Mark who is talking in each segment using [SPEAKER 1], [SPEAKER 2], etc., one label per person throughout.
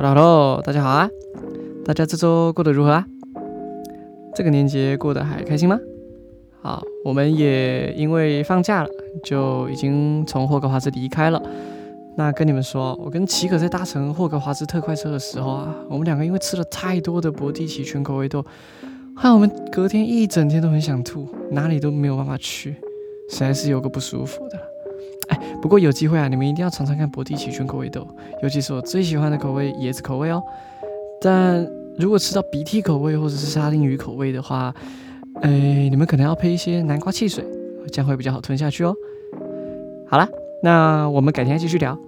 [SPEAKER 1] Hello 大家好啊！大家这周过得如何啊？这个年节过得还开心吗？好，我们也因为放假了，就已经从霍格华兹离开了。那跟你们说，我跟奇可在搭乘霍格华兹特快车的时候啊，我们两个因为吃了太多的博蒂奇全口味豆，害我们隔天一整天都很想吐，哪里都没有办法去，实在是有个不舒服的。不过有机会啊，你们一定要尝尝看博蒂奇全口味豆，尤其是我最喜欢的口味椰子口味哦。但如果吃到鼻涕口味或者是沙丁鱼口味的话，哎，你们可能要配一些南瓜汽水，这样会比较好吞下去哦。好了，那我们改天继续聊，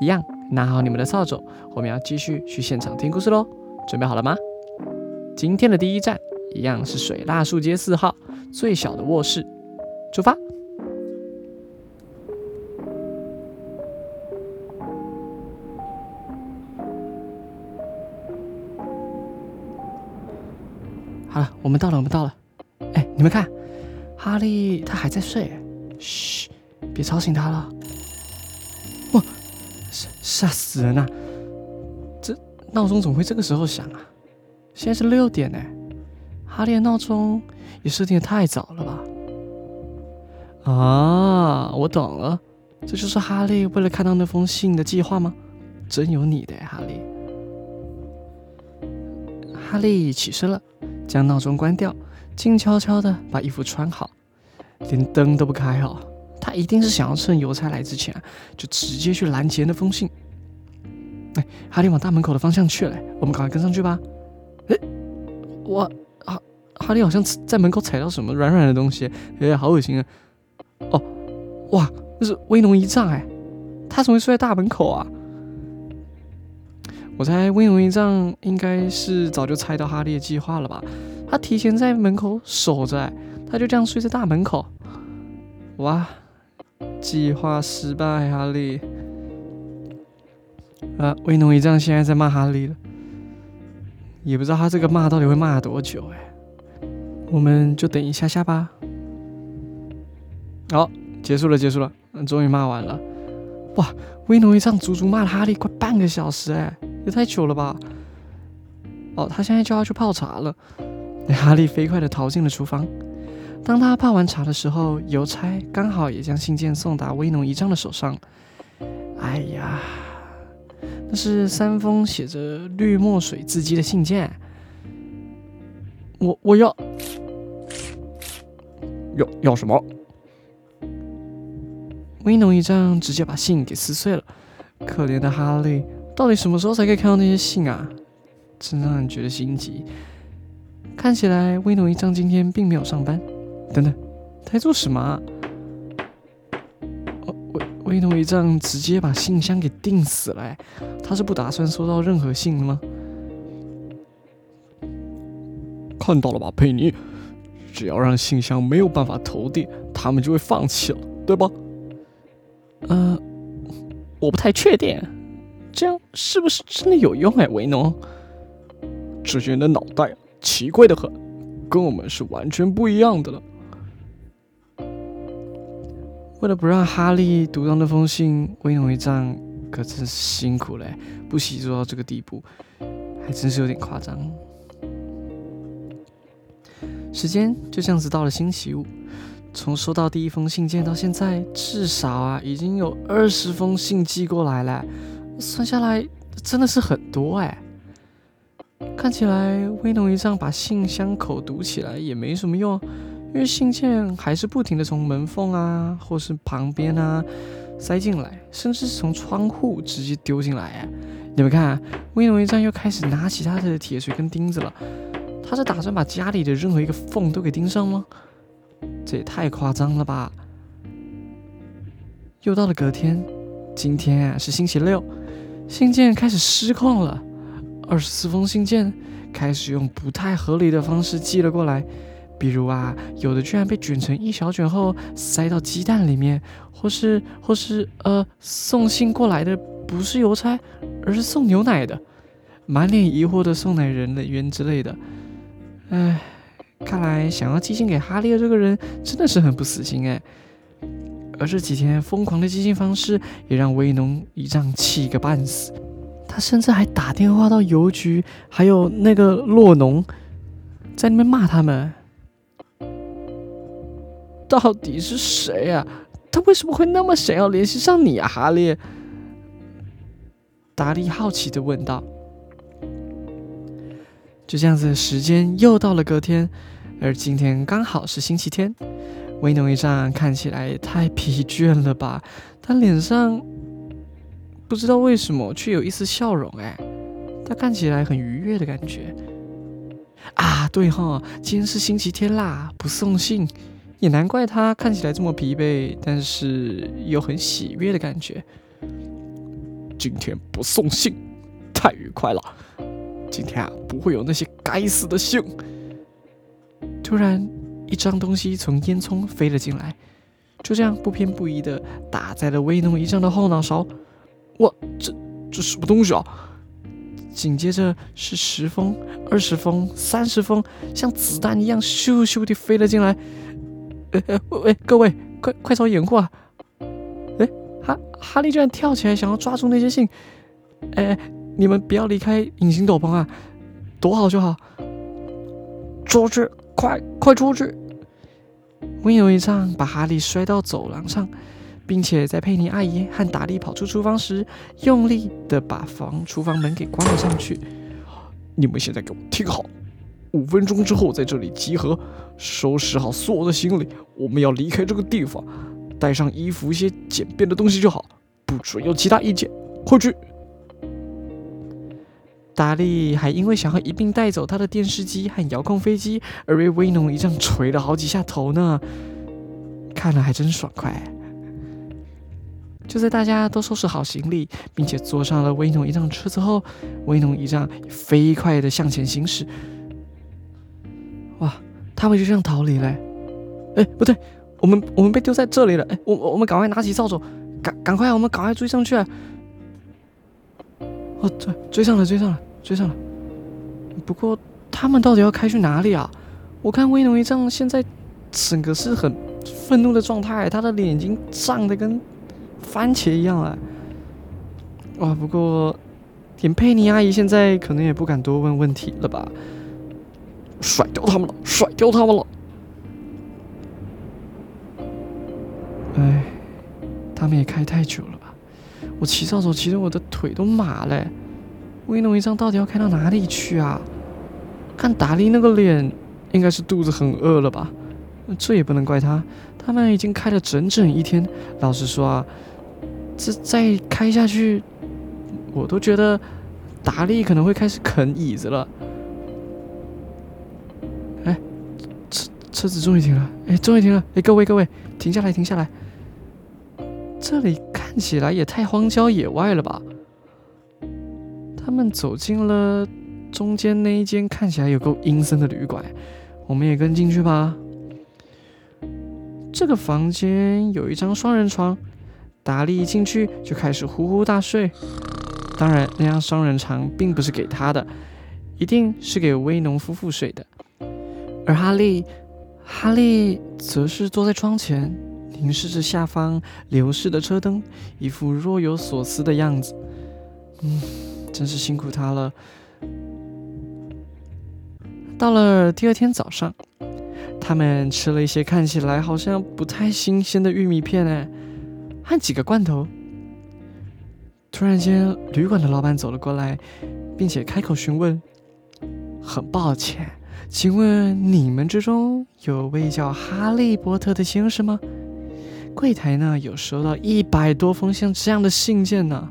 [SPEAKER 1] 一样拿好你们的扫帚，我们要继续去现场听故事喽。准备好了吗？今天的第一站一样是水蜡树街四号最小的卧室，出发。好了，我们到了，我们到了。哎，你们看，哈利他还在睡。嘘，别吵醒他了。哇，吓吓死人了！这闹钟怎么会这个时候响啊？现在是六点呢。哈利的闹钟也设定的太早了吧？啊，我懂了，这就是哈利为了看到那封信的计划吗？真有你的，哈利。哈利起身了。将闹钟关掉，静悄悄的把衣服穿好，连灯都不开哦。他一定是想要趁邮差来之前，就直接去拦截那封信。哎，哈利往大门口的方向去了，我们赶快跟上去吧。哎，我哈哈利好像在门口踩到什么软软的东西，哎，好恶心啊！哦，哇，那是威农一丈哎，他怎么会睡在大门口啊？我猜威农一丈应该是早就猜到哈利的计划了吧？他提前在门口守着，他就这样睡在大门口。哇，计划失败，哈利！啊，威农一丈现在在骂哈利了，也不知道他这个骂到底会骂多久哎。我们就等一下下吧。好，结束了，结束了，终于骂完了。哇，威农一丈足足骂了哈利快半个小时哎。也太久了吧！哦，他现在就要去泡茶了。哈利飞快地逃进了厨房。当他泡完茶的时候，邮差刚好也将信件送达威农一丈的手上。哎呀，那是三封写着绿墨水字迹的信件。我我要要要什么？威农一丈直接把信给撕碎了。可怜的哈利。到底什么时候才可以看到那些信啊？真让人觉得心急。看起来威农一丈今天并没有上班。等等，他在做什么？威威农一丈直接把信箱给钉死了。他是不打算收到任何信了吗？看到了吧，佩妮。只要让信箱没有办法投递，他们就会放弃了，对吧？嗯，我不太确定。这样是不是真的有用哎，维农？这些人的脑袋奇怪的很，跟我们是完全不一样的了。为了不让哈利读到那封信，威农一丈可真是辛苦嘞，不惜做到这个地步，还真是有点夸张。时间就这样子到了星期五，从收到第一封信件到现在，至少啊已经有二十封信寄过来了。算下来真的是很多哎，看起来威农一丈把信箱口堵起来也没什么用，因为信件还是不停的从门缝啊，或是旁边啊塞进来，甚至是从窗户直接丢进来。你们看，威农一丈又开始拿起他的铁锤跟钉子了，他是打算把家里的任何一个缝都给钉上吗？这也太夸张了吧！又到了隔天，今天啊是星期六。信件开始失控了，二十四封信件开始用不太合理的方式寄了过来，比如啊，有的居然被卷成一小卷后塞到鸡蛋里面，或是或是呃，送信过来的不是邮差，而是送牛奶的，满脸疑惑的送奶人员之类的。唉，看来想要寄信给哈利的这个人真的是很不死心哎。而这几天疯狂的寄信方式也让威农一丈气个半死。他甚至还打电话到邮局，还有那个洛农，在那边骂他们。到底是谁啊？他为什么会那么想要联系上你啊，哈利？达利好奇的问道。就这样子，时间又到了隔天，而今天刚好是星期天。威农一丈看起来太疲倦了吧？他脸上不知道为什么却有一丝笑容，哎，他看起来很愉悦的感觉。啊，对哈，今天是星期天啦，不送信，也难怪他看起来这么疲惫，但是又很喜悦的感觉。今天不送信，太愉快了。今天啊，不会有那些该死的信。突然，一张东西从烟囱飞了进来，就这样不偏不倚的打在了威农一丈的后脑勺。哇，这这什么东西啊？紧接着是十封、二十封、三十封，像子弹一样咻咻的飞了进来。呃，喂，各位，快快找掩护啊！哎，哈哈利居然跳起来想要抓住那些信。哎。你们不要离开隐形斗篷啊，躲好就好。出去，快快出去！温柔一丈把哈利摔到走廊上，并且在佩妮阿姨和达利跑出厨房时，用力的把房厨房门给关了上去。你们现在给我听好，五分钟之后在这里集合，收拾好所有的行李，我们要离开这个地方，带上衣服一些简便的东西就好，不准有其他意见。快去！达利还因为想要一并带走他的电视机和遥控飞机而被威农一丈捶了好几下头呢，看了还真爽快。就在大家都收拾好行李，并且坐上了威农一仗车子后，威农一丈飞快的向前行驶。哇，他们就这样逃离了？哎，不对，我们我们被丢在这里了。哎，我我们赶快拿起扫帚，赶赶快，我们赶快追上去。哦，追追上了，追上了，追上了。不过他们到底要开去哪里啊？我看威农一丈现在整个是很愤怒的状态，他的脸已经涨得跟番茄一样了。哇，不过连佩妮阿姨现在可能也不敢多问问题了吧？甩掉他们了，甩掉他们了。哎，他们也开太久了。我骑扫帚骑得我的腿都麻了，威龙一丈到底要开到哪里去啊？看达利那个脸，应该是肚子很饿了吧？这也不能怪他，他们已经开了整整一天。老实说啊，这再开下去，我都觉得达利可能会开始啃椅子了。哎，车车子终于停了！哎，终于停了！哎，各位各位，停下来，停下来！这里。看起来也太荒郊野外了吧！他们走进了中间那一间看起来有够阴森的旅馆，我们也跟进去吧。这个房间有一张双人床，达利一进去就开始呼呼大睡。当然，那张双人床并不是给他的，一定是给威农夫妇睡的。而哈利，哈利则是坐在窗前。凝视着下方流逝的车灯，一副若有所思的样子。嗯，真是辛苦他了。到了第二天早上，他们吃了一些看起来好像不太新鲜的玉米片，哎，和几个罐头。突然间，旅馆的老板走了过来，并且开口询问：“很抱歉，请问你们之中有位叫哈利波特的先生吗？”柜台呢有收到一百多封像这样的信件呢。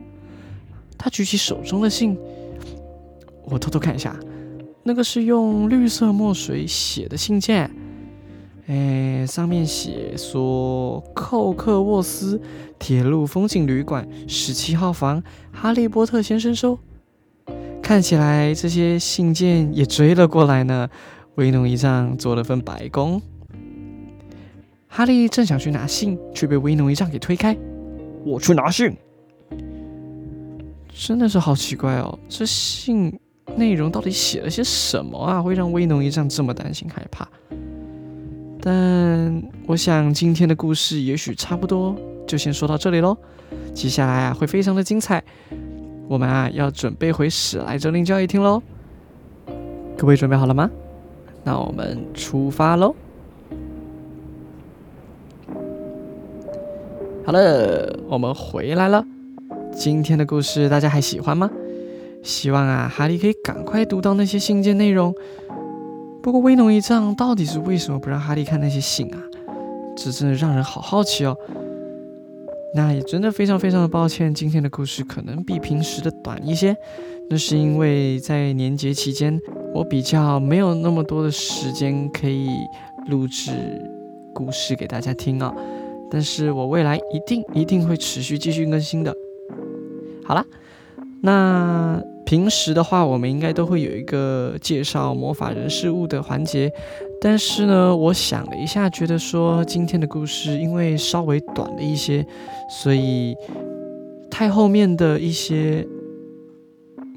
[SPEAKER 1] 他举起手中的信，我偷偷看一下，那个是用绿色墨水写的信件。哎，上面写说寇克沃斯铁路风景旅馆十七号房，哈利波特先生收。看起来这些信件也追了过来呢。威农一丈做了份白工。哈利正想去拿信，却被威农一丈给推开。
[SPEAKER 2] 我去拿信，
[SPEAKER 1] 真的是好奇怪哦！这信内容到底写了些什么啊？会让威农一丈这么担心害怕？但我想今天的故事也许差不多，就先说到这里喽。接下来啊，会非常的精彩。我们啊要准备回史莱哲林教育厅喽。各位准备好了吗？那我们出发喽！好了，我们回来了。今天的故事大家还喜欢吗？希望啊，哈利可以赶快读到那些信件内容。不过威农一丈到底是为什么不让哈利看那些信啊？这真的让人好好奇哦。那也真的非常非常的抱歉，今天的故事可能比平时的短一些。那是因为在年节期间，我比较没有那么多的时间可以录制故事给大家听啊。但是我未来一定一定会持续继续更新的。好啦，那。平时的话，我们应该都会有一个介绍魔法人事物的环节，但是呢，我想了一下，觉得说今天的故事因为稍微短了一些，所以太后面的一些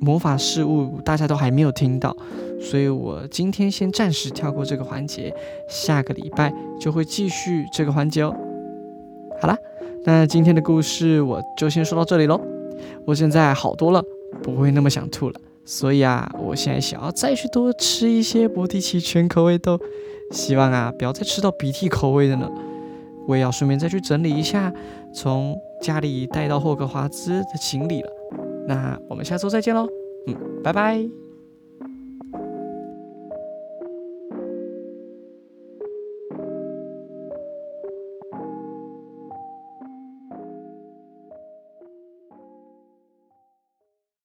[SPEAKER 1] 魔法事物大家都还没有听到，所以我今天先暂时跳过这个环节，下个礼拜就会继续这个环节哦。好啦，那今天的故事我就先说到这里喽，我现在好多了。不会那么想吐了，所以啊，我现在想要再去多吃一些博蒂奇全口味豆，希望啊不要再吃到鼻涕口味的呢。我也要顺便再去整理一下从家里带到霍格华兹的行李了。那我们下周再见喽，嗯，拜拜。